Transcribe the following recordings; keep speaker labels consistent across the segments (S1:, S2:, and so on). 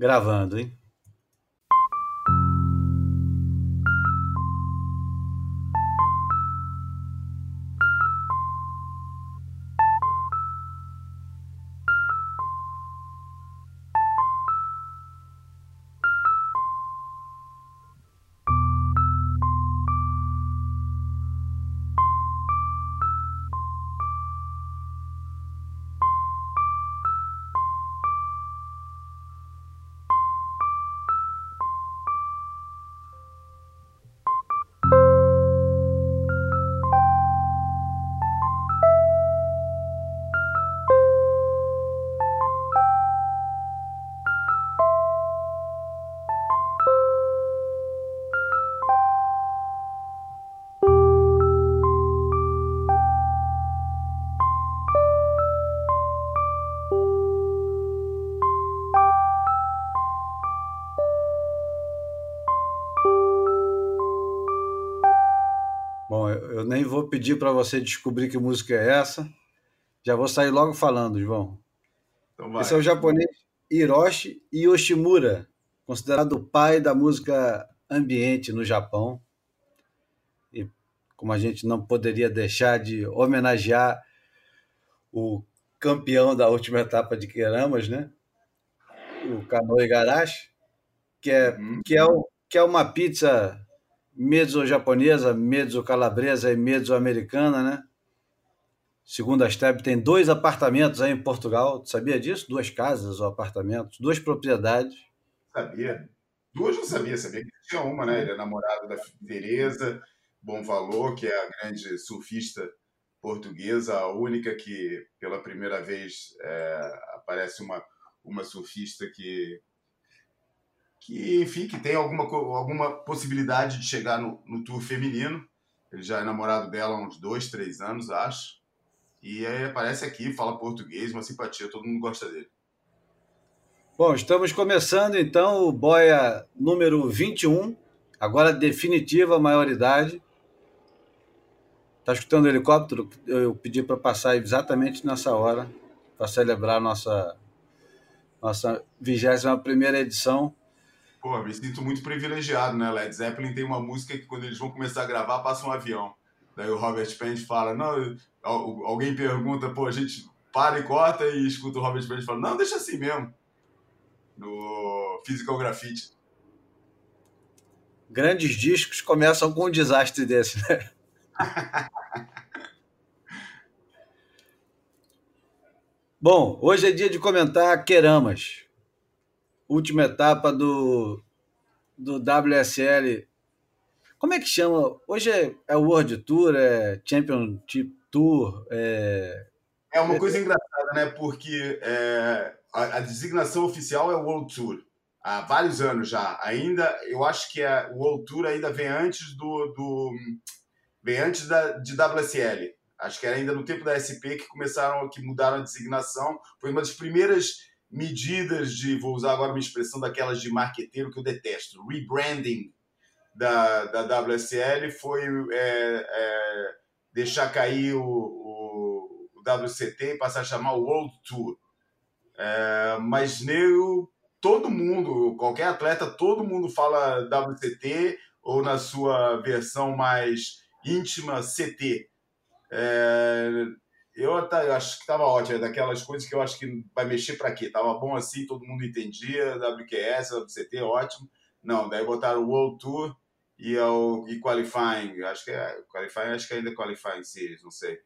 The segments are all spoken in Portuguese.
S1: Gravando, hein? Pedir para você descobrir que música é essa. Já vou sair logo falando, João. Então Esse é o japonês Hiroshi Yoshimura, considerado o pai da música ambiente no Japão. E como a gente não poderia deixar de homenagear o campeão da última etapa de Keramas, né? O Kanoe Garashi, que é, uhum. que é, o, que é uma pizza mezzo-japonesa, mezzo-calabresa e mezzo-americana, né? Segundo a STEB, tem dois apartamentos aí em Portugal. Tu sabia disso? Duas casas ou apartamentos, duas propriedades.
S2: Sabia. Duas não sabia, sabia que tinha uma, né? Ele é namorado da Tereza Bom Valor, que é a grande surfista portuguesa, a única que pela primeira vez é, aparece uma, uma surfista que que, enfim, que tem alguma, alguma possibilidade de chegar no, no tour feminino. Ele já é namorado dela há uns dois, três anos, acho. E aí aparece aqui, fala português, uma simpatia, todo mundo gosta dele.
S1: Bom, estamos começando então o Boia número 21, agora definitiva maioridade. Está escutando o helicóptero? Eu pedi para passar exatamente nessa hora, para celebrar nossa nossa 21 primeira edição
S2: Pô, me sinto muito privilegiado, né? Led Zeppelin tem uma música que quando eles vão começar a gravar, passa um avião. Daí o Robert Plant fala, não, alguém pergunta, pô, a gente para e corta e escuta o Robert Plant e fala, não, deixa assim mesmo. No Physical Graffiti.
S1: Grandes discos começam com um desastre desse, né? Bom, hoje é dia de comentar Queramas última etapa do, do WSL. Como é que chama? Hoje é, é World Tour, é Championship Tour. É,
S2: é uma coisa engraçada, né? Porque é, a, a, designação oficial é World Tour. Há vários anos já. Ainda, eu acho que a World Tour ainda vem antes do. do vem antes da, de WSL. Acho que era ainda no tempo da SP que começaram, que mudaram a designação. Foi uma das primeiras medidas de, vou usar agora uma expressão daquelas de marqueteiro que eu detesto, rebranding da, da WSL foi é, é, deixar cair o, o, o, WCT e passar a chamar o World Tour. É, mas nego, todo mundo, qualquer atleta, todo mundo fala WCT ou na sua versão mais íntima CT. É, eu, eu acho que estava ótimo, é daquelas coisas que eu acho que vai mexer para quê? Tava bom assim, todo mundo entendia, WQS, WCT, ótimo. Não, daí botaram o World Tour e, o, e Qualifying, acho que é, Qualifying, acho que ainda é Qualifying Series, não sei.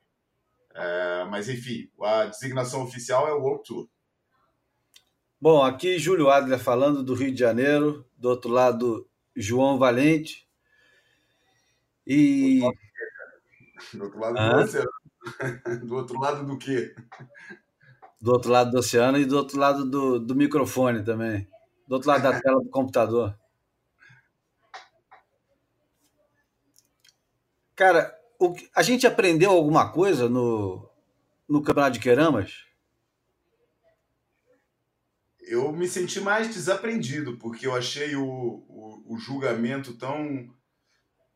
S2: É, mas enfim, a designação oficial é o World Tour.
S1: Bom, aqui Júlio Adler falando do Rio de Janeiro, do outro lado João Valente. E.
S2: Do outro lado ah? do do outro lado do quê?
S1: Do outro lado do oceano e do outro lado do, do microfone também. Do outro lado da tela do computador. Cara, o, a gente aprendeu alguma coisa no, no Campeonato de Queramas?
S2: Eu me senti mais desaprendido, porque eu achei o, o, o julgamento tão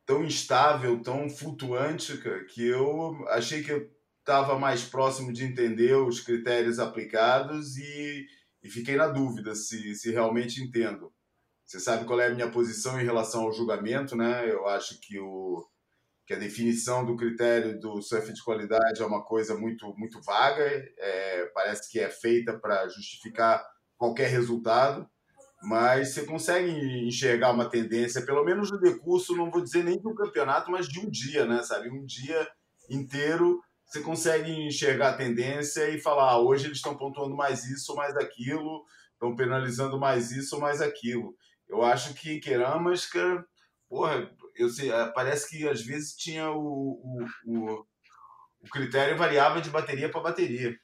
S2: tão instável, tão flutuante, que eu achei que eu estava mais próximo de entender os critérios aplicados e, e fiquei na dúvida se, se realmente entendo. Você sabe qual é a minha posição em relação ao julgamento, né? Eu acho que, o, que a definição do critério do surf de qualidade é uma coisa muito, muito vaga, é, parece que é feita para justificar qualquer resultado, mas você consegue enxergar uma tendência, pelo menos no decurso, não vou dizer nem de um campeonato, mas de um dia, né? Sabe? Um dia inteiro você consegue enxergar a tendência e falar: ah, hoje eles estão pontuando mais isso mais aquilo, estão penalizando mais isso mais aquilo. Eu acho que Queramasca, porra, eu sei, eh, parece que às vezes tinha o, o, o, o critério variava de bateria para bateria.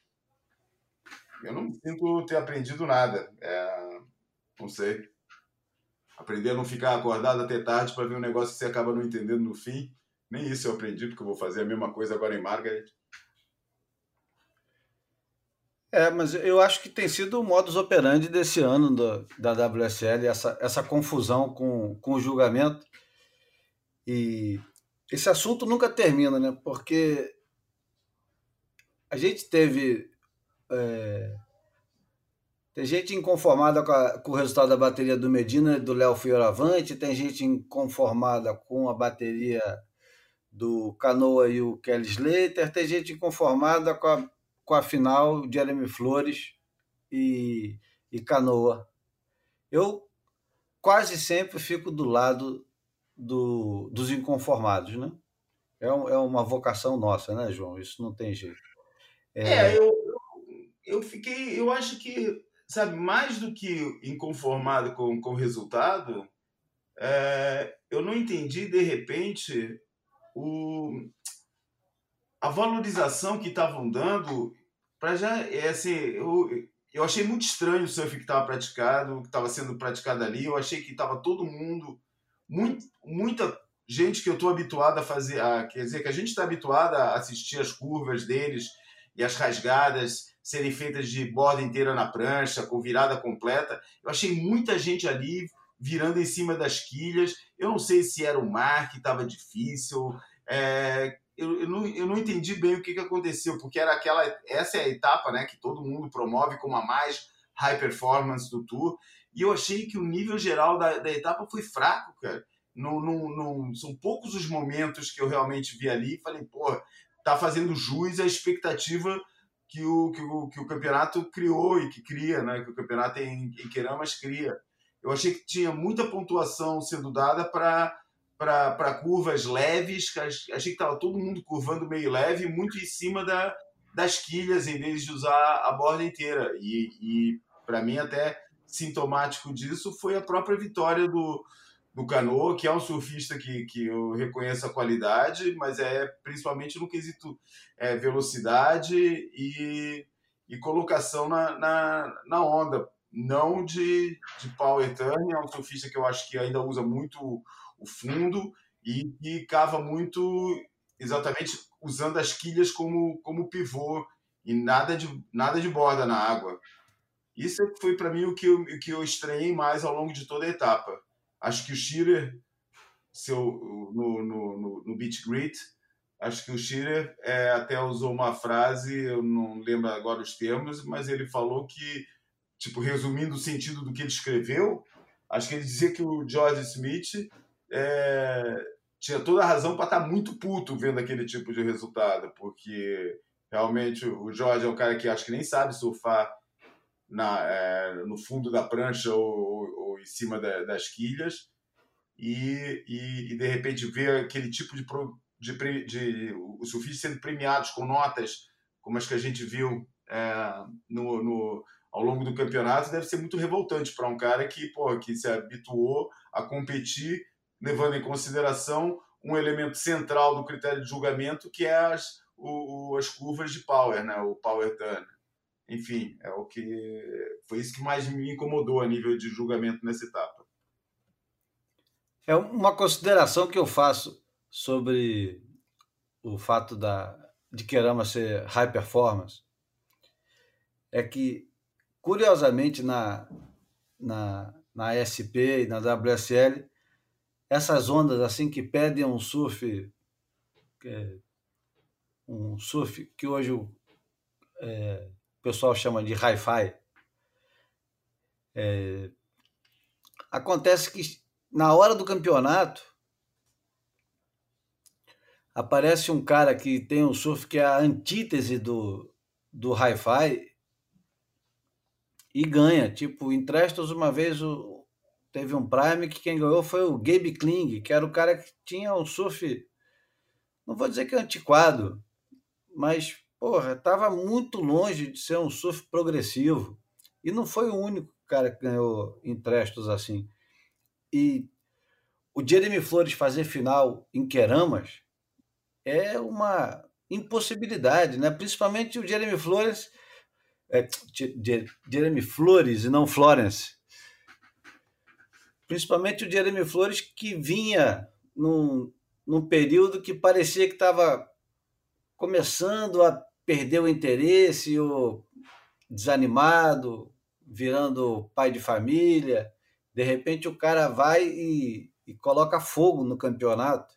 S2: Eu não sinto ter aprendido nada. É, não sei. Aprender a não ficar acordado até tarde para ver um negócio que você acaba não entendendo no fim. Nem isso eu aprendi, porque eu vou fazer a mesma coisa agora em Margaret.
S1: É, mas eu acho que tem sido o modus operandi desse ano do, da WSL, essa, essa confusão com, com o julgamento. E esse assunto nunca termina, né? Porque a gente teve. É, tem gente inconformada com, a, com, o resultado da bateria do Medina e do Léo Fioravante, tem gente inconformada com a bateria do Canoa e o Kelly Slater, tem gente inconformada com a, com a final Jeremy Flores e, e Canoa. Eu quase sempre fico do lado do, dos inconformados, né? É, é uma vocação nossa, né, João? Isso não tem jeito.
S2: É, é eu, eu fiquei, eu acho que, sabe, mais do que inconformado com, com o resultado, é, eu não entendi de repente o, a valorização que estavam dando, para já, é assim, eu, eu achei muito estranho o surf que estava praticado, que estava sendo praticado ali. Eu achei que estava todo mundo, muito, muita gente que eu estou habituado a fazer, a, quer dizer, que a gente está habituado a assistir as curvas deles e as rasgadas serem feitas de borda inteira na prancha, com virada completa. Eu achei muita gente ali virando em cima das quilhas. Eu não sei se era o mar que estava difícil. É, eu, eu, não, eu não entendi bem o que, que aconteceu, porque era aquela. Essa é a etapa né, que todo mundo promove como a mais high performance do tour. E eu achei que o nível geral da, da etapa foi fraco, cara. No, no, no, são poucos os momentos que eu realmente vi ali e falei, pô, tá fazendo jus à expectativa que o, que o, que o campeonato criou e que cria, né? Que o campeonato em, em Queramas cria eu achei que tinha muita pontuação sendo dada para curvas leves, achei que estava todo mundo curvando meio leve, muito em cima da, das quilhas, em vez de usar a borda inteira. E, e para mim, até sintomático disso foi a própria vitória do, do Canoa, que é um surfista que, que eu reconheço a qualidade, mas é principalmente no quesito é, velocidade e, e colocação na, na, na onda não de, de power turn, é um surfista que eu acho que ainda usa muito o fundo e que cava muito exatamente usando as quilhas como, como pivô e nada de, nada de borda na água. Isso é foi para mim o que, eu, o que eu estranhei mais ao longo de toda a etapa. Acho que o Shearer, seu, no, no, no, no Beach Grit, acho que o Shearer é, até usou uma frase, eu não lembro agora os termos, mas ele falou que tipo, resumindo o sentido do que ele escreveu, acho que ele dizia que o George Smith é, tinha toda a razão para estar tá muito puto vendo aquele tipo de resultado, porque realmente o George é um cara que acho que nem sabe surfar na, é, no fundo da prancha ou, ou, em cima da, das quilhas, e, e, e, de repente ver aquele tipo de, de, de, os surfistas sendo premiados com notas como as que a gente viu é, no, no ao longo do campeonato deve ser muito revoltante para um cara que, pô, que se habituou a competir levando em consideração um elemento central do critério de julgamento que é as, o, as curvas de power, né? o power turn. Enfim, é o que foi isso que mais me incomodou a nível de julgamento nessa etapa.
S1: É uma consideração que eu faço sobre o fato da de Kerama ser high performance é que Curiosamente, na, na, na SP e na WSL, essas ondas assim que pedem um surf, é, um surf que hoje é, pessoal chama de hi-fi, É... Acontece que na hora do campeonato aparece um cara que tem um surf que é a antítese do, do hi-fi e ganha. Tipo, em Trestos, uma vez o, teve um Prime que quem ganhou foi o Gabe Kling, que era o cara que tinha um surf, não vou dizer que é antiquado, mas, porra, estava muito longe de ser um surf progressivo. E não foi o único cara que ganhou em Trestos assim. E o Jeremy Flores fazer final em Queramas é uma impossibilidade, né? Principalmente o Jeremy Flores, é, Jeremy Flores e não Florence. Principalmente o Jeremy Flores que vinha num, num período que parecia que estava começando a perder o interesse, ou desanimado, virando pai de família. De repente o cara vai e, e coloca fogo no campeonato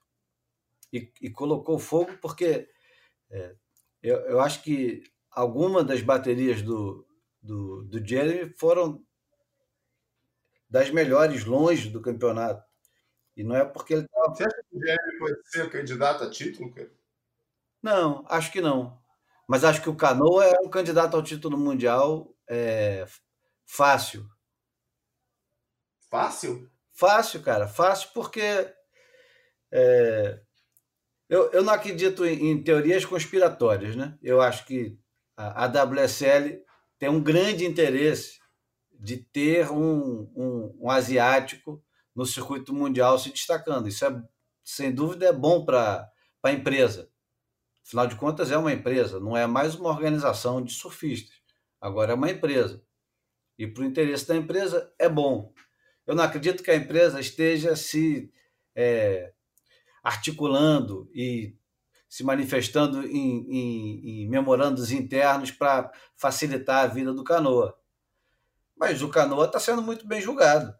S1: e, e colocou fogo porque é, eu, eu acho que algumas das baterias do, do, do Jeremy foram das melhores longe do campeonato. E não é porque ele
S2: tava... Você acha que o Jeremy pode ser candidato a título, cara?
S1: Não, acho que não. Mas acho que o Canoa é um candidato ao título mundial é, fácil.
S2: Fácil?
S1: Fácil, cara. Fácil porque é, eu, eu não acredito em, em, teorias conspiratórias, né? Eu acho que a, a WSL tem um grande interesse de ter um, um, um, asiático no circuito mundial se destacando. Isso é, sem dúvida, é bom para a empresa. Afinal de contas, é uma empresa, não é mais uma organização de surfistas. Agora é uma empresa. E para o interesse da empresa é bom. Eu não acredito que a empresa esteja se é, articulando e se manifestando em, em, em memorandos internos para facilitar a vida do canoa. Mas o canoa está sendo muito bem julgado.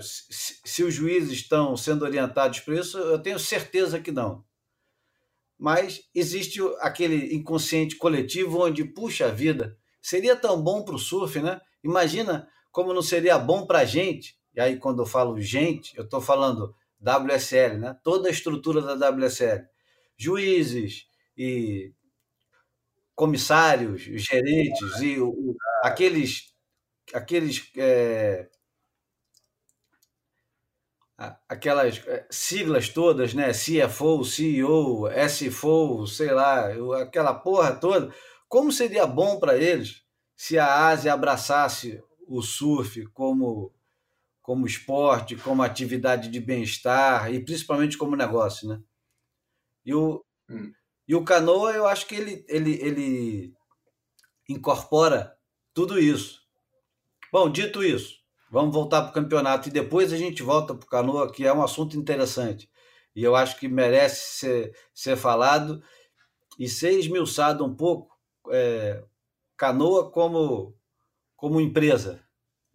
S1: Se, se, os juízes estão sendo orientados por isso, eu tenho certeza que não. Mas existe aquele inconsciente coletivo onde, puxa vida, seria tão bom para o surf, né? Imagina como não seria bom para a gente. E aí, quando eu falo gente, eu estou falando WSL, né? toda a estrutura da WSL, juízes e comissários, gerentes e o, aqueles aqueles é, aquelas é, siglas todas, né? CFO, CEO, SFO, sei lá, aquela porra toda. Como seria bom para eles se a Ásia abraçasse o surf como como esporte, como atividade de bem-estar e principalmente como negócio, né? E o, hum. e o canoa, eu acho que ele, ele, ele incorpora tudo isso. Bom, dito isso, vamos voltar para o campeonato e depois a gente volta para o canoa, que é um assunto interessante. E eu acho que merece ser, ser falado e ser esmiuçado um pouco. É, canoa como, como empresa,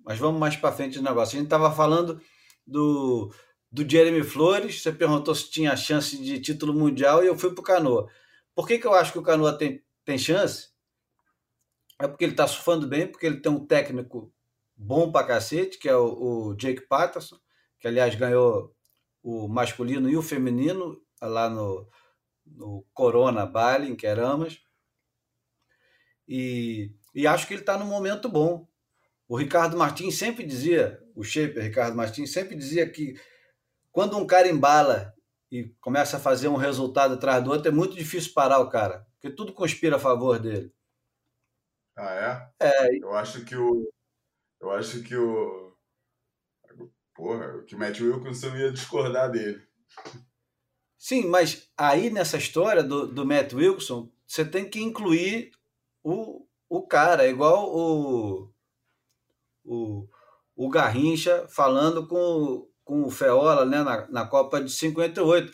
S1: mas vamos mais para frente do negócio. A gente estava falando do, do Jeremy Flores, você perguntou se tinha chance de título mundial e eu fui para o Canoa. Por que, que eu acho que o Canoa tem, tem chance? É porque ele está surfando bem, porque ele tem um técnico bom para cacete, que é o, o Jake Patterson, que aliás ganhou o masculino e o feminino lá no, no Corona Bali, em Queramas. E, e acho que ele está num momento bom. O Ricardo Martins sempre dizia, o shaper Ricardo Martins sempre dizia que quando um cara embala e começa a fazer um resultado atrás do outro, é muito difícil parar o cara, porque tudo conspira a favor dele.
S2: Ah, é? É. Eu acho que o. Eu acho que o. Porra, que o Matt Wilkinson ia discordar dele.
S1: Sim, mas aí nessa história do, do Matt Wilson, você tem que incluir o, o cara, igual o, o, o Garrincha falando com, com o Feola né, na, na Copa de 58,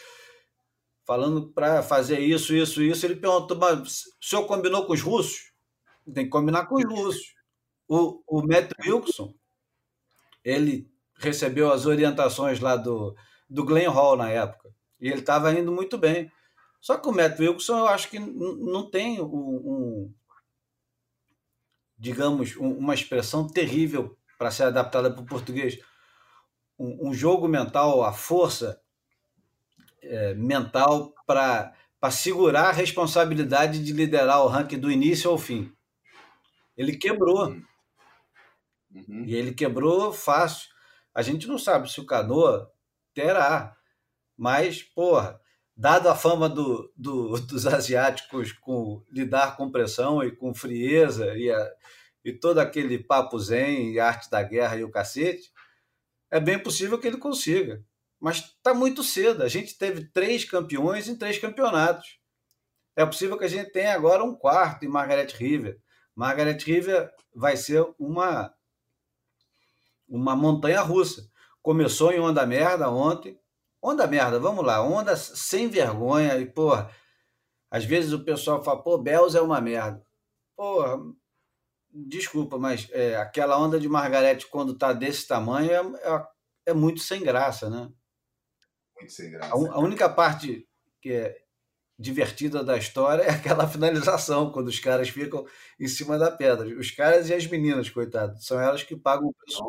S1: falando para fazer isso, isso, isso. Ele perguntou, mas o senhor combinou com os russos? Tem que combinar com os russos. O, o Matt Wilson, ele recebeu as orientações lá do, do Glenn Hall na época, e ele estava indo muito bem. Só que o Matt Wilson, eu acho que não tem um, um digamos, um, uma expressão terrível para ser adaptada para o português, um, um, jogo mental, a força é, mental para segurar a responsabilidade de liderar o ranking do início ao fim. Ele quebrou. Uhum. E ele quebrou fácil. A gente não sabe se o Canoa terá, mas, porra, dado a fama do, do, dos asiáticos com lidar com pressão e com frieza e, a, e todo aquele papo zen e arte da guerra e o cacete, é bem possível que ele consiga. Mas está muito cedo. A gente teve três campeões em três campeonatos. É possível que a gente tenha agora um quarto em Margaret River. Margaret River vai ser uma uma montanha russa. Começou em onda merda ontem. Onda merda, vamos lá. Onda sem vergonha. E, porra, às vezes o pessoal fala, pô, Bells é uma merda. Porra, desculpa, mas é, aquela onda de Margarete, quando tá desse tamanho, é, é, é, muito sem graça, né?
S2: Muito sem graça.
S1: A, a única parte que é divertida da história é aquela finalização, quando os caras ficam em cima da pedra. Os caras e as meninas, coitado, são elas que pagam o preço.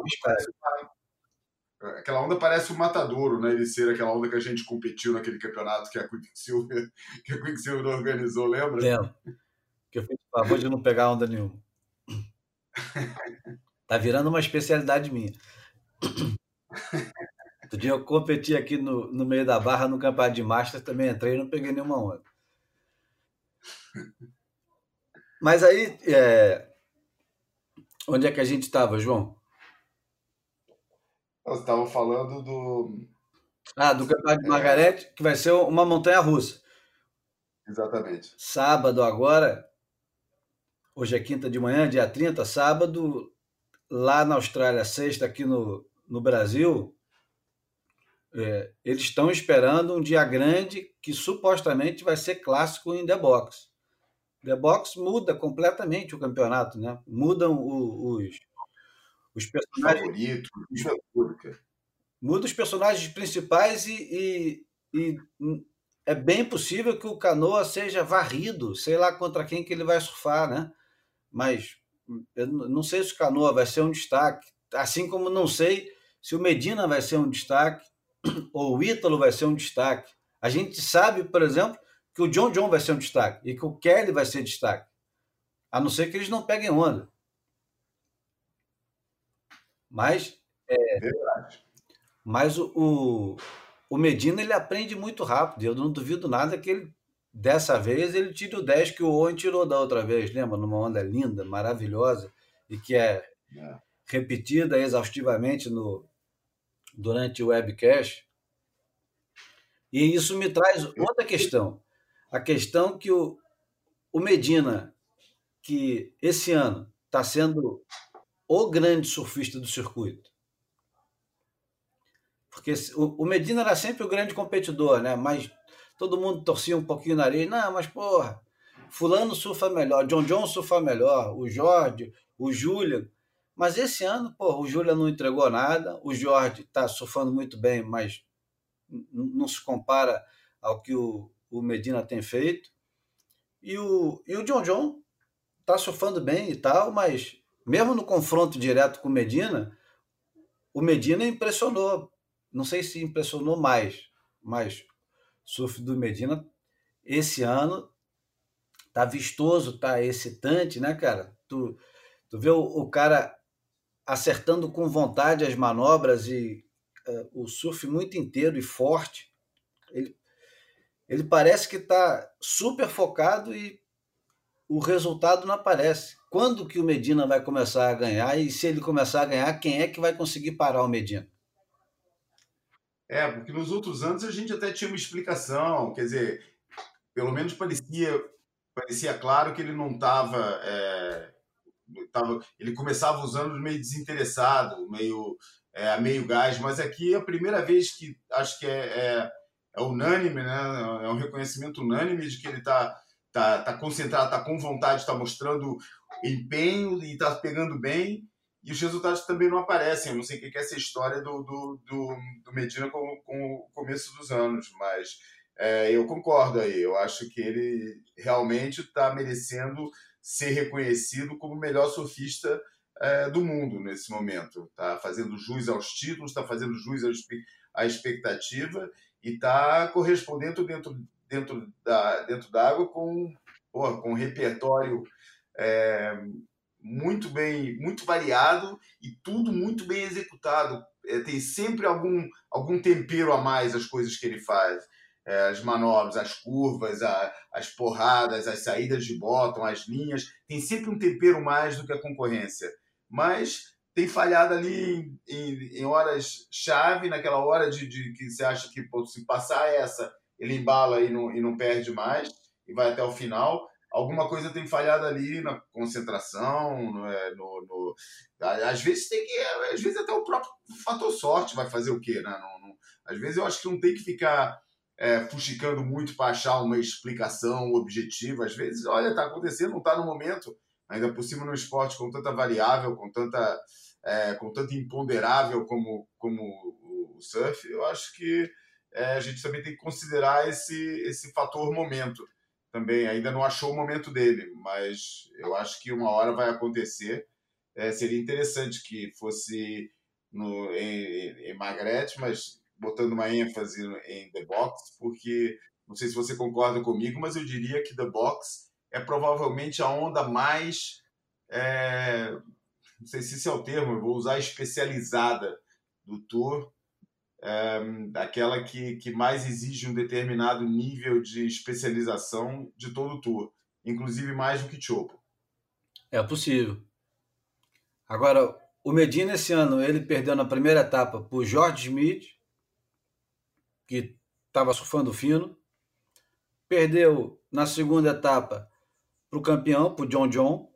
S2: Aquela onda parece o Matadouro, né? Ele ser aquela onda que a gente competiu naquele campeonato que a Quicksilver, que a Quicksilver organizou, lembra?
S1: Lembro. Que eu fiz o favor de não pegar onda nenhuma. Tá virando uma especialidade minha. Outro dia eu competi aqui no, no meio da barra no campeonato de Master, também entrei e não peguei nenhuma onda. Mas aí, é... onde é que a gente estava, João?
S2: Nós estávamos falando do.
S1: Ah, do campeonato de Margarete, que vai ser uma montanha russa.
S2: Exatamente.
S1: Sábado agora, hoje é quinta de manhã, dia 30, sábado, lá na Austrália, sexta aqui no, no Brasil, é, eles estão esperando um dia grande que supostamente vai ser clássico em The Box. The Box muda completamente o campeonato, né? Mudam os, os personagens. Favorito, muda os personagens principais e, e, e, é bem possível que o Canoa seja varrido, sei lá contra quem que ele vai surfar, né? Mas eu não sei se o Canoa vai ser um destaque, assim como não sei se o Medina vai ser um destaque ou o Ítalo vai ser um destaque. A gente sabe, por exemplo, que o John John vai ser um destaque e que o Kelly vai ser destaque. A não ser que eles não peguem onda. Mas. É, Verdade. Mas o, o, o, Medina ele aprende muito rápido. Eu não duvido nada que ele, dessa vez, ele tire o 10 que o Owen tirou da outra vez. Lembra? Numa onda linda, maravilhosa e que é, é. repetida exaustivamente no, durante o webcast. E isso me traz outra questão. A questão que o, o Medina, que esse ano está sendo o grande surfista do circuito. Porque o, o Medina era sempre o grande competidor, né? Mas todo mundo torcia um pouquinho na areia. Não, mas porra, fulano surfa melhor, John John surfa melhor, o Jorge, o Julian. Mas esse ano, pô, o Júlia não entregou nada, o Jorge está surfando muito bem, mas não se compara ao que o, o Medina tem feito. E o, e o John John está surfando bem e tal, mas mesmo no confronto direto com o Medina, o Medina impressionou. Não sei se impressionou mais, mas surf do Medina esse ano tá vistoso, tá excitante, né, cara? Tu, tu vê o, o cara acertando com vontade as manobras e uh, o surf muito inteiro e forte. Ele, ele parece que está super focado e o resultado não aparece. Quando que o Medina vai começar a ganhar? E se ele começar a ganhar, quem é que vai conseguir parar o Medina?
S2: É, porque nos outros anos a gente até tinha uma explicação, quer dizer, pelo menos parecia, parecia claro que ele não estava é, tava, ele começava usando meio desinteressado, meio é, meio gás, mas aqui é a primeira vez que acho que é, é, é unânime, né? É um reconhecimento unânime de que ele está tá, tá concentrado, está com vontade, está mostrando empenho e está pegando bem. E os resultados também não aparecem. Eu não sei o que é essa história do, do, do, do Medina com, com o começo dos anos, mas é, eu concordo aí. Eu acho que ele realmente está merecendo ser reconhecido como o melhor surfista é, do mundo nesse momento. Está fazendo jus aos títulos, está fazendo jus à expectativa e está correspondendo dentro, dentro, da, dentro da água com, porra, com um repertório é, muito bem, muito variado e tudo muito bem executado. É, tem sempre algum, algum tempero a mais as coisas que ele faz. É, as manobras, as curvas, a, as porradas, as saídas de bottom, as linhas, tem sempre um tempero mais do que a concorrência. Mas tem falhado ali em, em, em horas-chave, naquela hora de, de, que você acha que pô, se passar essa, ele embala e não, e não perde mais e vai até o final alguma coisa tem falhado ali na concentração, no, é, no, no, às vezes tem que, às vezes até o próprio fator sorte vai fazer o quê, né? Não, às vezes eu acho que não tem que ficar é, fuxicando muito para achar uma explicação objetiva. Às vezes, olha, está acontecendo, não está no momento. Ainda por cima no esporte com tanta variável, com tanta, é, com tanto imponderável como, como o surf, eu acho que é, a gente também tem que considerar esse, esse fator momento também ainda não achou o momento dele, mas eu acho que uma hora vai acontecer. É, seria interessante que fosse no, em, em mas botando uma ênfase em The Box, porque não sei se você concorda comigo, mas eu diria que The Box é provavelmente a onda mais. É, não sei se esse é o termo, eu vou usar especializada do Tour, é, aquela que, que mais exige um determinado nível de especialização de todo o tour, inclusive mais do que Chopo.
S1: É possível. Agora, o Medina esse ano ele perdeu na primeira etapa o George Smith, que estava surfando fino. Perdeu na segunda etapa para o campeão, para o John John.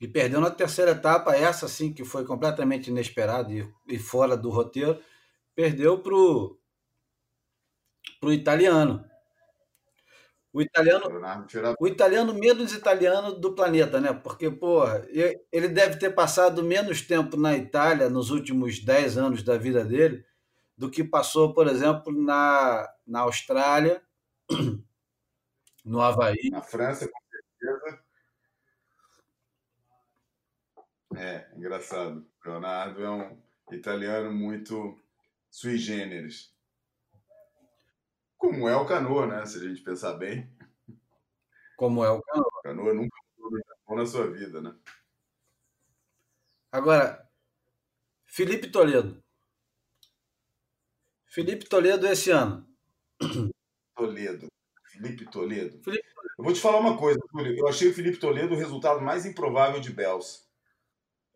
S1: E perdeu na terceira etapa, essa sim que foi completamente inesperada e, e fora do roteiro, perdeu para o italiano. O italiano, o italiano menos italiano do planeta, né? Porque, porra, ele deve ter passado menos tempo na Itália nos últimos 10 anos da vida dele do que passou, por exemplo, na, na Austrália, no Havaí.
S2: Na França, com certeza. É, engraçado. Leonardo é um italiano muito sui generis. Como é o canoa, né? Se a gente pensar bem.
S1: Como é o canoa.
S2: O canoa nunca foi na sua vida, né?
S1: Agora, Felipe Toledo. Felipe Toledo esse ano.
S2: Toledo. Felipe Toledo. Felipe. Eu vou te falar uma coisa, Túlio. Eu achei o Felipe Toledo o resultado mais improvável de Bells.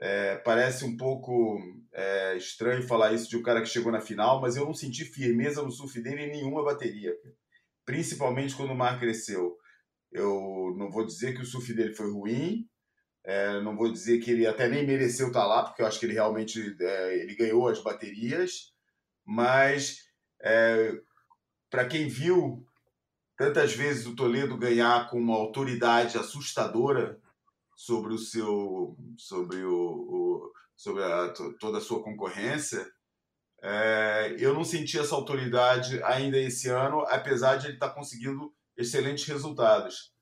S2: É, parece um pouco é, estranho falar isso de um cara que chegou na final, mas eu não senti firmeza no surf dele em nenhuma bateria, principalmente quando o mar cresceu. Eu não vou dizer que o surf dele foi ruim, é, não vou dizer que ele até nem mereceu estar lá, porque eu acho que ele realmente é, ele ganhou as baterias, mas é, para quem viu tantas vezes o Toledo ganhar com uma autoridade assustadora sobre o seu sobre o, o sobre a, toda a sua concorrência é, eu não senti essa autoridade ainda esse ano apesar de ele estar tá conseguindo excelentes resultados.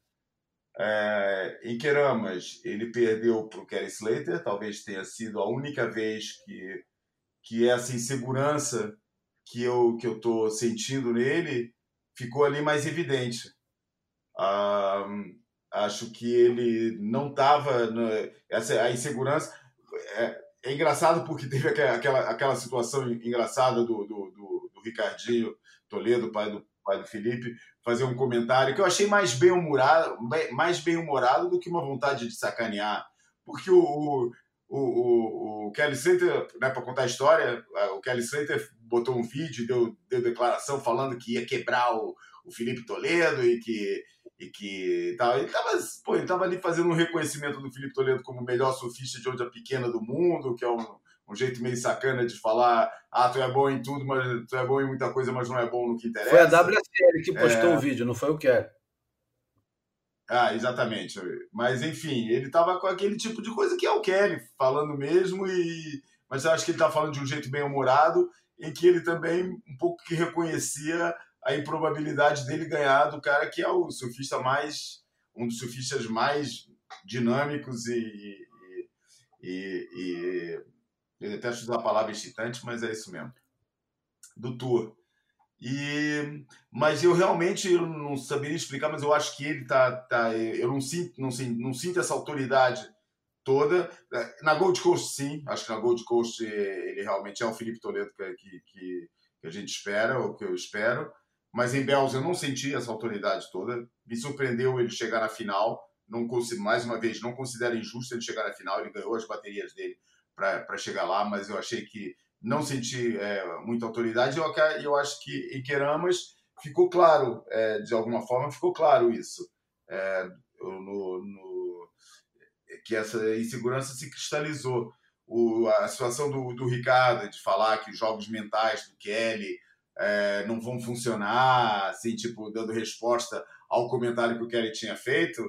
S2: É, em Queramas ele perdeu para o Kelly Slater talvez tenha sido a única vez que que essa insegurança que eu que eu estou sentindo nele ficou ali mais evidente ah, Acho que ele não estava. Essa, a insegurança. É, é, engraçado porque teve aquela, aquela situação engraçada do, do, do, do Ricardinho Toledo, pai do, pai do Felipe, fazer um comentário que eu achei mais bem-humorado mais bem humorado do que uma vontade de sacanear. Porque o, o, o, o Kelly Center, né, para contar a história, o Kelly Center botou um vídeo, deu, deu declaração falando que ia quebrar o, o Felipe Toledo e que e que tal. Ele estava pô, ele tava ali fazendo um reconhecimento do Felipe Toledo como o melhor surfista de onda pequena do mundo, que é um, um jeito meio sacana de falar, ah, tu é bom em tudo, mas tu é bom em muita coisa, mas não é bom no que interessa.
S1: Foi a WSL que postou é... o vídeo, não foi o que
S2: Ah, exatamente. Mas enfim, ele estava com aquele tipo de coisa que é o Kelly, falando mesmo, e mas eu acho que ele está falando de um jeito bem humorado, em que ele também um pouco que reconhecia a improbabilidade dele ganhar do cara que é o surfista mais um dos surfistas mais dinâmicos e, e, e, e eu detesto usar a palavra excitante, mas é isso mesmo, do Tour. E, mas eu realmente eu não saberia explicar, mas eu acho que ele tá, tá eu não sinto, não sinto, não sinto essa autoridade toda. Na Gold Coast, sim, acho que na Gold Coast ele realmente é o Felipe Toledo que, que, que a gente espera, ou que eu espero. Mas em Bells eu não senti essa autoridade toda. Me surpreendeu ele chegar na final. Não mais uma vez, não considero injusto ele chegar na final. Ele ganhou as baterias dele para chegar lá, mas eu achei que não senti é, muita autoridade. Eu, eu acho que em Queramas ficou claro, é, de alguma forma, ficou claro isso. É, no, no, que essa insegurança se cristalizou. O, a situação do, do Ricardo de falar que os jogos mentais do Kelly é, não vão funcionar, assim, tipo, dando resposta ao comentário que o Kelly tinha feito,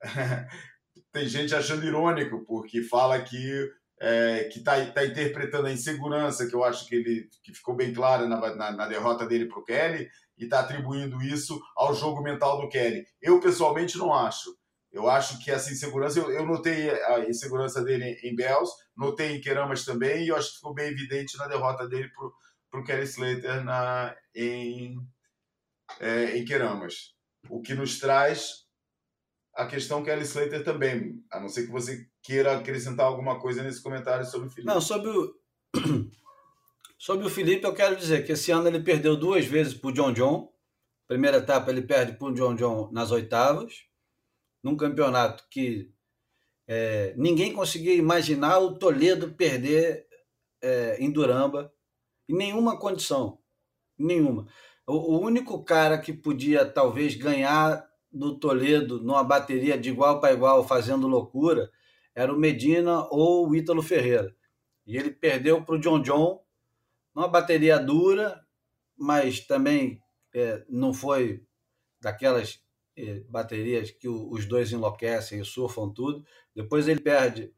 S2: tem gente achando irônico, porque fala que é, que está tá interpretando a insegurança, que eu acho que ele que ficou bem clara na, na, na derrota dele para o Kelly, e está atribuindo isso ao jogo mental do Kelly. Eu, pessoalmente, não acho. Eu acho que essa insegurança, eu, eu notei a insegurança dele em Bells, notei em Queramas também, e eu acho que ficou bem evidente na derrota dele para o Kelly Slater na, em, é, em Queramas. O que nos traz a questão Kelly Slater também, a não ser que você queira acrescentar alguma coisa nesse comentário sobre o Felipe.
S1: Não, sobre o, sobre o Felipe, eu quero dizer que esse ano ele perdeu duas vezes para o John John. Primeira etapa ele perde para o John John nas oitavas, num campeonato que é, ninguém conseguia imaginar o Toledo perder é, em Duramba, em nenhuma condição, nenhuma. O, o único cara que podia talvez ganhar do Toledo numa bateria de igual para igual, fazendo loucura, era o Medina ou o Ítalo Ferreira. E ele perdeu para o John John numa bateria dura, mas também é, não foi daquelas é, baterias que o, os dois enlouquecem e surfam tudo. Depois ele perde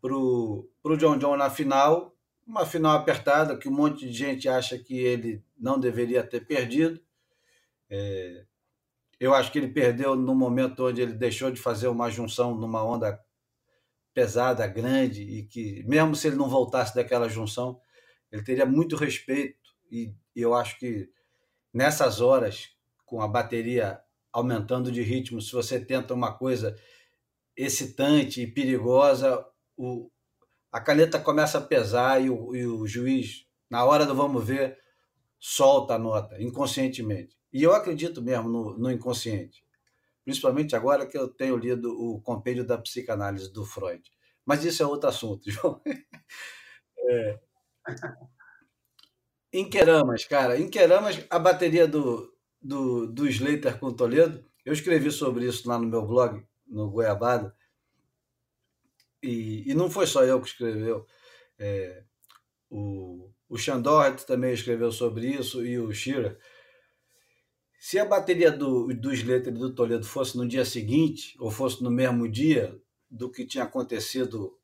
S1: para o John John na final, uma final apertada que um monte de gente acha que ele não deveria ter perdido. É, eu acho que ele perdeu no momento onde ele deixou de fazer uma junção numa onda pesada, grande, e que, mesmo se ele não voltasse daquela junção, ele teria muito respeito. E, eu acho que nessas horas, com a bateria aumentando de ritmo, se você tenta uma coisa excitante e perigosa, o, a caneta começa a pesar e o, e o juiz, na hora do vamos ver, solta a nota, inconscientemente. E eu acredito mesmo no, no inconsciente, principalmente agora que eu tenho lido o compêndio da psicanálise do Freud. Mas isso é outro assunto, João. É. Cara, em Queramas, a bateria do, do, do Slater com Toledo, eu escrevi sobre isso lá no meu blog, no Goiabada, e, e não foi só eu que escreveu. É, o, o Chandort também escreveu sobre isso e o Shira. Se a bateria do, do Slater e do Toledo fosse no dia seguinte, ou fosse no mesmo dia do que tinha acontecido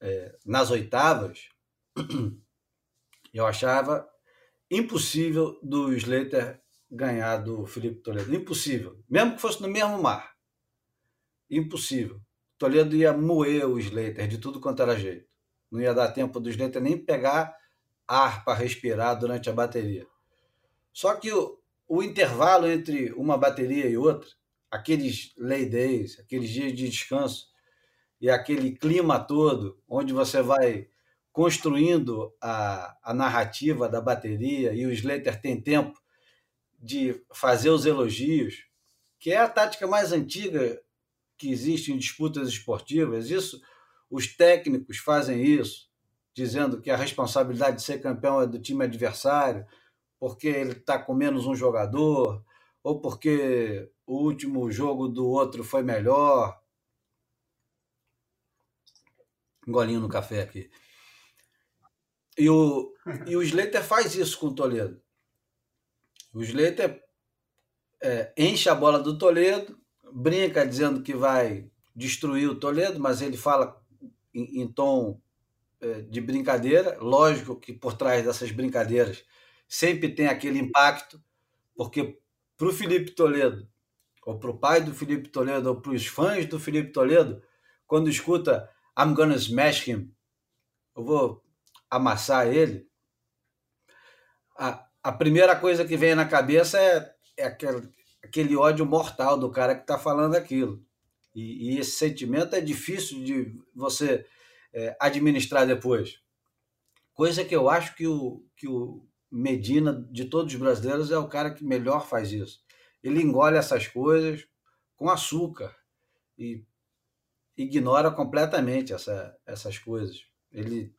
S1: é, nas oitavas, eu achava impossível do Slater ganhar do Felipe Toledo. Impossível. Mesmo que fosse no mesmo mar. Impossível. Toledo ia moer o Slater de tudo quanto era jeito. Não ia dar tempo do Slater nem pegar ar para respirar durante a bateria. Só que o, o intervalo entre uma bateria e outra, aqueles lay days, aqueles dias de descanso e aquele clima todo, onde você vai construindo a, a narrativa da bateria e o Slater tem tempo de fazer os elogios, que é a tática mais antiga que existe em disputas esportivas. Isso, os técnicos fazem isso, dizendo que a responsabilidade de ser campeão é do time adversário, porque ele está com menos um jogador, ou porque o último jogo do outro foi melhor. Um golinho no café aqui. E o, e o Slater faz isso com o Toledo. O Slater é, enche a bola do Toledo, brinca dizendo que vai destruir o Toledo, mas ele fala em, em tom é, de brincadeira. Lógico que por trás dessas brincadeiras sempre tem aquele impacto, porque para o Felipe Toledo, ou para o pai do Felipe Toledo, ou para os fãs do Felipe Toledo, quando escuta I'm gonna smash him, eu vou amassar ele, a, a primeira coisa que vem na cabeça é, é aquele, aquele ódio mortal do cara que está falando aquilo. E, e, esse sentimento é difícil de você é, administrar depois. Coisa que eu acho que o, que o Medina, de todos os brasileiros, é o cara que melhor faz isso. Ele engole essas coisas com açúcar e ignora completamente essa, essas coisas. Ele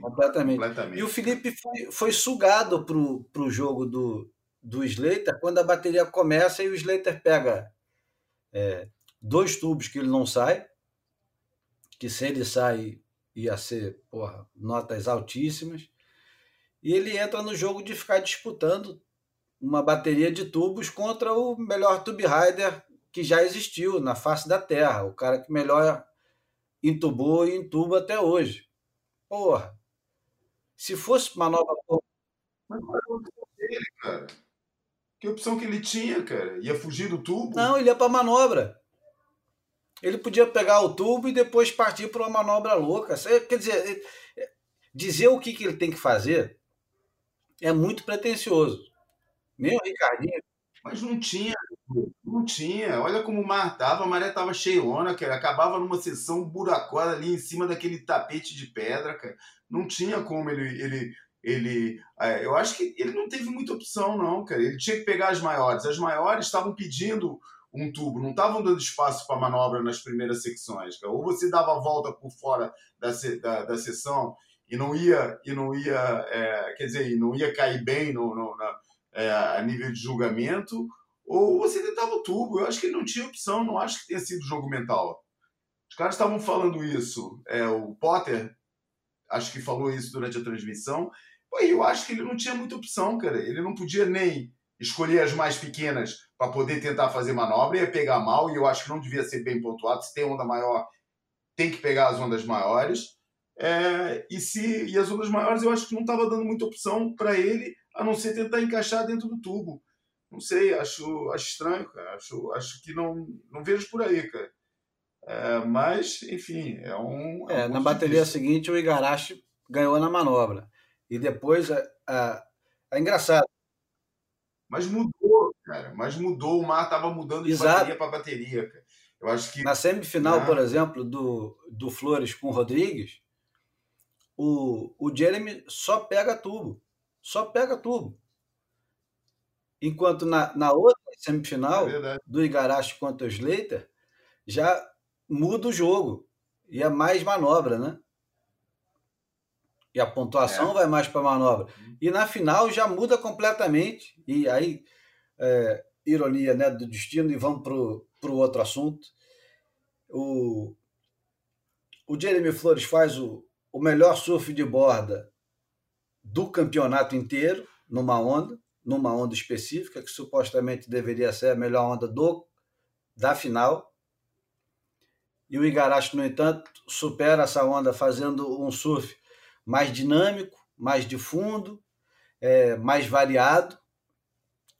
S1: completamente. completamente. E o Felipe foi, foi sugado para o jogo do, do Slater quando a bateria começa e o Slater pega é, dois tubos que ele não sai, que se ele sai ia ser porra, notas altíssimas, e ele entra no jogo de ficar disputando uma bateria de tubos contra o melhor tube rider que já existiu na face da Terra, o cara que melhor entubou e entuba até hoje. Porra, se fosse uma nova.
S2: Mas dele, cara? Que opção que ele tinha, cara? Ia fugir do tubo?
S1: Não, ele ia para manobra. Ele podia pegar o tubo e depois partir para uma manobra louca. Quer dizer, dizer o que, que ele tem que fazer é muito pretencioso. O Ricardinho
S2: mas não tinha, não tinha. Olha como o mar estava, a maré estava cheiona, cara. Acabava numa sessão buracosa ali em cima daquele tapete de pedra, cara. Não tinha como ele. ele, ele é, eu acho que ele não teve muita opção, não, cara. Ele tinha que pegar as maiores. As maiores estavam pedindo um tubo, não estavam dando espaço para manobra nas primeiras secções. Cara. Ou você dava a volta por fora da, da, da sessão e não ia, e não ia é, quer dizer, não ia cair bem no, no na, é, a nível de julgamento, ou você tentava o tubo. Eu acho que ele não tinha opção, não acho que tenha sido jogo mental. Os caras estavam falando isso. É, o Potter, acho que falou isso durante a transmissão. Pô, eu acho que ele não tinha muita opção, cara. Ele não podia nem escolher as mais pequenas para poder tentar fazer manobra, ia pegar mal, e eu acho que não devia ser bem pontuado. Se tem onda maior, tem que pegar as ondas maiores. É, e, se, e as ondas maiores eu acho que não estava dando muita opção para ele a não ser tentar encaixar dentro do tubo. Não sei, acho, acho estranho, cara. Acho, acho que não, não vejo por aí, cara. É, mas, enfim, é um.
S1: É, um na bateria difícil. seguinte, o Igarashi ganhou na manobra. E depois, é, é, é engraçado.
S2: Mas mudou, cara. Mas mudou. O mar estava mudando de Exato. bateria para bateria, cara. Eu acho que.
S1: Na semifinal, por exemplo, do, do Flores com o Rodrigues, o, o Jeremy só pega tubo só pega tubo. Enquanto na, na outra semifinal, é do Igarashi contra o Slater, já muda o jogo. E é mais manobra, né? E a pontuação é. vai mais para manobra. Uhum. E na final já muda completamente. E aí, é, ironia né, do destino, e vamos para o outro assunto. O, o Jeremy Flores faz o, o melhor surf de borda do campeonato inteiro numa onda, numa onda específica, que supostamente deveria ser a melhor onda do da final. E o Igarashi, no entanto, supera essa onda fazendo um surf mais dinâmico, mais de fundo, é, mais variado,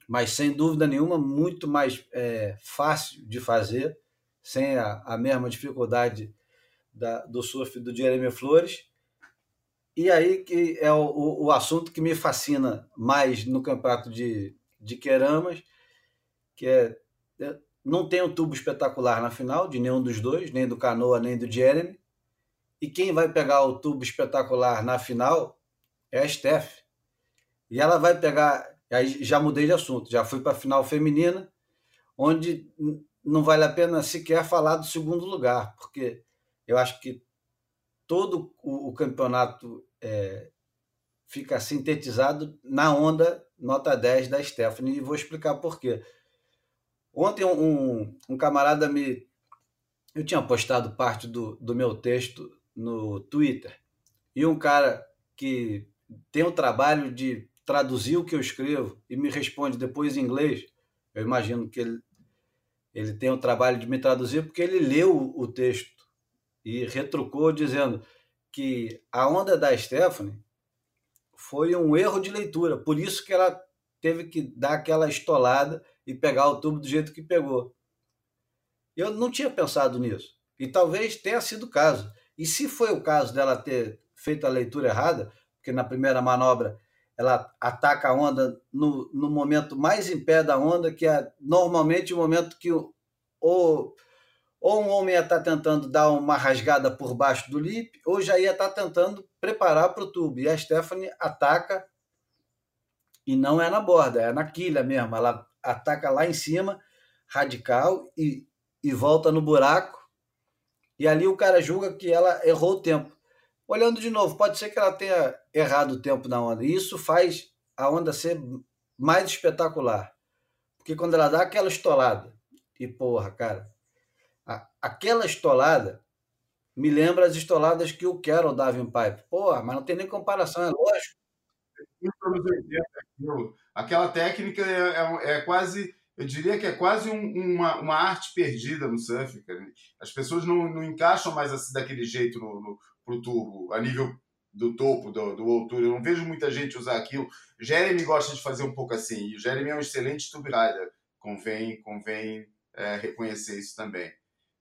S1: mas sem dúvida nenhuma muito mais é, fácil de fazer, sem a, a mesma dificuldade da, do surf do Jeremy Flores. E aí que é o, o assunto que me fascina mais no campeonato de, de Queramas, que é, é não tem um tubo espetacular na final de nenhum dos dois, nem do Canoa, nem do Jeremy. E quem vai pegar o tubo espetacular na final é a Steph. E ela vai pegar. Aí já mudei de assunto, já fui para a final feminina, onde não vale a pena sequer falar do segundo lugar, porque eu acho que todo o, o campeonato é, fica sintetizado na onda nota 10 da Stephanie, e vou explicar por quê. Ontem um, um camarada me. Eu tinha postado parte do, do meu texto no Twitter, e um cara que tem o trabalho de traduzir o que eu escrevo e me responde depois em inglês, eu imagino que ele, ele tem o trabalho de me traduzir porque ele leu o texto e retrucou dizendo que a onda da Stephanie foi um erro de leitura, por isso que ela teve que dar aquela estolada e pegar o tubo do jeito que pegou. Eu não tinha pensado nisso. E talvez tenha sido o caso. E se foi o caso dela ter feito a leitura errada, porque na primeira manobra ela ataca a onda no, no momento mais em pé da onda, que é normalmente o momento que o, ou, ou um homem ia estar tentando dar uma rasgada por baixo do lip, ou já ia estar tentando preparar para o tubo. E a Stephanie ataca, e não é na borda, é na quilha mesmo. Ela ataca lá em cima, radical, e, e volta no buraco. E ali o cara julga que ela errou o tempo. Olhando de novo, pode ser que ela tenha errado o tempo da onda. E isso faz a onda ser mais espetacular. Porque quando ela dá aquela estolada, e porra, cara, aquela estolada me lembra as estoladas que o Carol dava em Pipe. Porra, mas não tem nem comparação, é lógico.
S2: Aquela técnica é, é, é quase eu diria que é quase um, uma, uma arte perdida no surf. Cara. As pessoas não, não encaixam mais assim, daquele jeito no, no, pro tubo, a nível do topo, do, do altura. Eu não vejo muita gente usar aquilo. Jeremy gosta de fazer um pouco assim, e o Jeremy é um excelente tube rider. Convém, convém é, reconhecer isso também.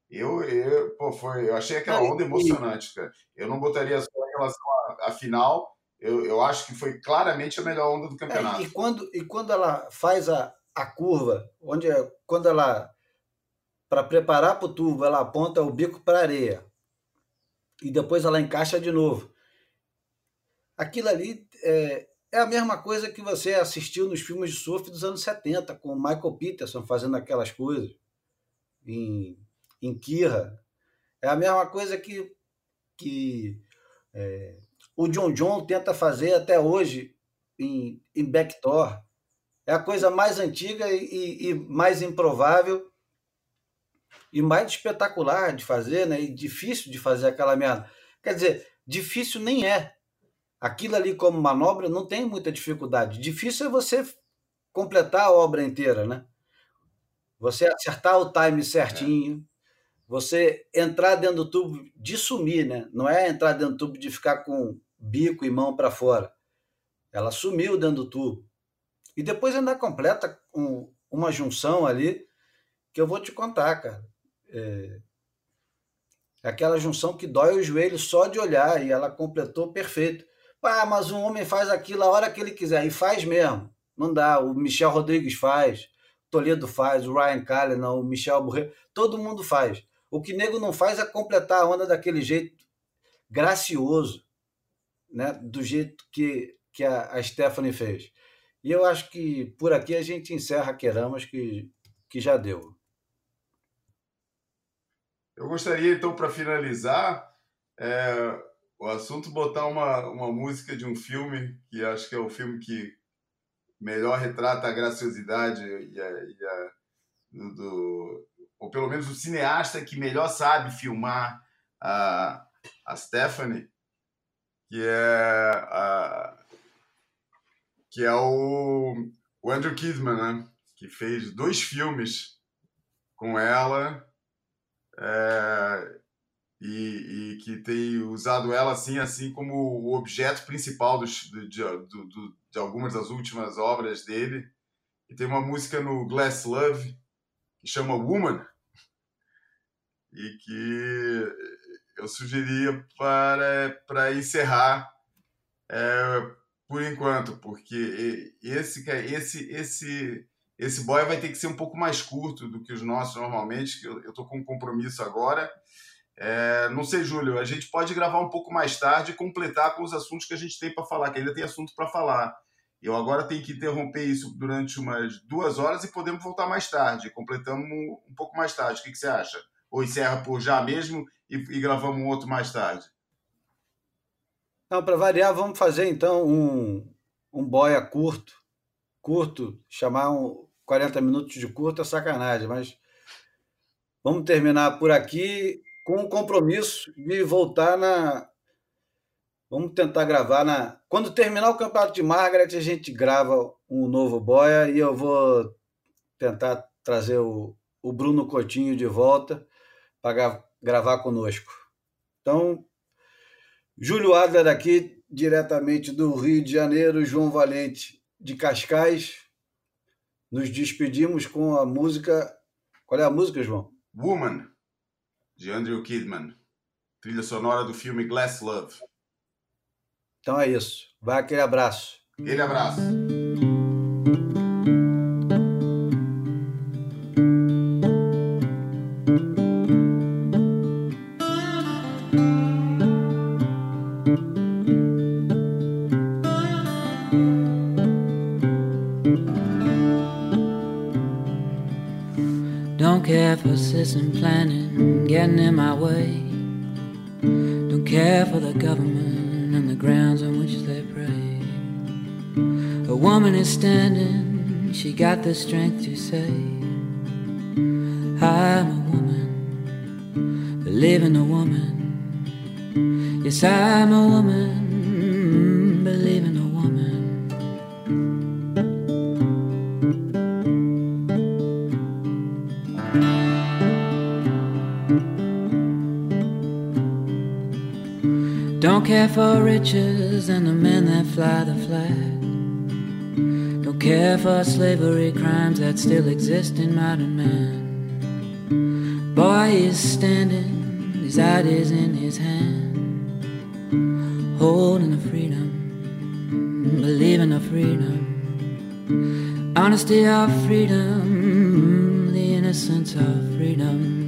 S2: Eu, eu, pô, foi, eu achei aquela onda emocionante, cara. Eu não botaria só em relação à, à final, eu, eu acho que foi claramente a melhor onda do campeonato.
S1: É, e, quando, e quando ela faz a, a curva, onde é, quando ela, para preparar para o tubo, ela aponta o bico para a areia e depois ela encaixa de novo. Aquilo ali é, é a mesma coisa que você assistiu nos filmes de surf dos anos 70, com o Michael Peterson fazendo aquelas coisas em, em Kira. É a mesma coisa que, que é, o John John tenta fazer até hoje em, em Backdoor. É a coisa mais antiga e, e, mais improvável e mais espetacular de fazer, né? E difícil de fazer aquela merda. Quer dizer, difícil nem é. Aquilo ali como manobra não tem muita dificuldade. Difícil é você completar a obra inteira, né? Você acertar o time certinho, você entrar dentro do tubo de sumir, né? Não é entrar dentro do tubo de ficar com bico e mão para fora. Ela sumiu dentro do tubo. E depois ainda completa um, uma junção ali que eu vou te contar, cara. É, é aquela junção que dói o joelho só de olhar e ela completou perfeito. Ah, mas um homem faz aquilo a hora que ele quiser e faz mesmo. Não dá. O Michel Rodrigues faz, Toledo faz, o Ryan Callinan, o Michel Burre, todo mundo faz. O que nego não faz é completar a onda daquele jeito gracioso, né? do jeito que, que a, a Stephanie fez. E eu acho que por aqui a gente encerra Queramos, que, que já deu.
S2: Eu gostaria, então, para finalizar, é, o assunto botar uma, uma música de um filme, que acho que é o filme que melhor retrata a graciosidade e a, e a do, do, ou pelo menos o cineasta que melhor sabe filmar a, a Stephanie, que é a, que é o, o Andrew Kidman, né? que fez dois filmes com ela é, e, e, que tem usado ela assim, assim como o objeto principal dos, de, de, de, de algumas das últimas obras dele. E tem uma música no Glass Love que chama Woman e que eu sugeria para, para encerrar é, por enquanto, porque esse esse esse esse boy vai ter que ser um pouco mais curto do que os nossos normalmente, que eu estou com um compromisso agora. É, não sei, Júlio, a gente pode gravar um pouco mais tarde e completar com os assuntos que a gente tem para falar, que ainda tem assunto para falar. Eu agora tenho que interromper isso durante umas duas horas e podemos voltar mais tarde. Completamos um pouco mais tarde. O que, que você acha? Ou encerra por já mesmo e, e gravamos um outro mais tarde?
S1: Não, para variar, vamos fazer então um, um boia curto. Curto, chamar um 40 minutos de curto é sacanagem, mas vamos terminar por aqui com o compromisso de voltar na. Vamos tentar gravar na. Quando terminar o campeonato de Margaret, a gente grava um novo boia e eu vou tentar trazer o, o Bruno Coutinho de volta para gravar conosco. Então, Júlio Adler aqui, diretamente do Rio de Janeiro, João Valente de Cascais. nos despedimos com a música. Qual é a música, João?
S2: Woman, de Andrew Kidman. Trilha sonora do filme Glass Love.
S1: Então é isso. Vai aquele abraço.
S2: Aquele abraço.
S3: And planning getting in my way. Don't care for the government and the grounds on which they pray. A woman is standing, she got the strength to say, I'm a woman, believe in a woman. Yes, I'm a woman, for riches and the men that fly the flag. Don't care for slavery crimes that still exist in modern man. Boy is standing, his ideas in his hand, holding the freedom, believing the freedom, honesty of freedom, the innocence of freedom.